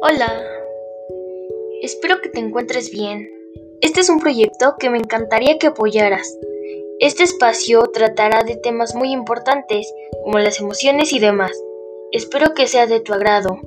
Hola, espero que te encuentres bien. Este es un proyecto que me encantaría que apoyaras. Este espacio tratará de temas muy importantes como las emociones y demás. Espero que sea de tu agrado.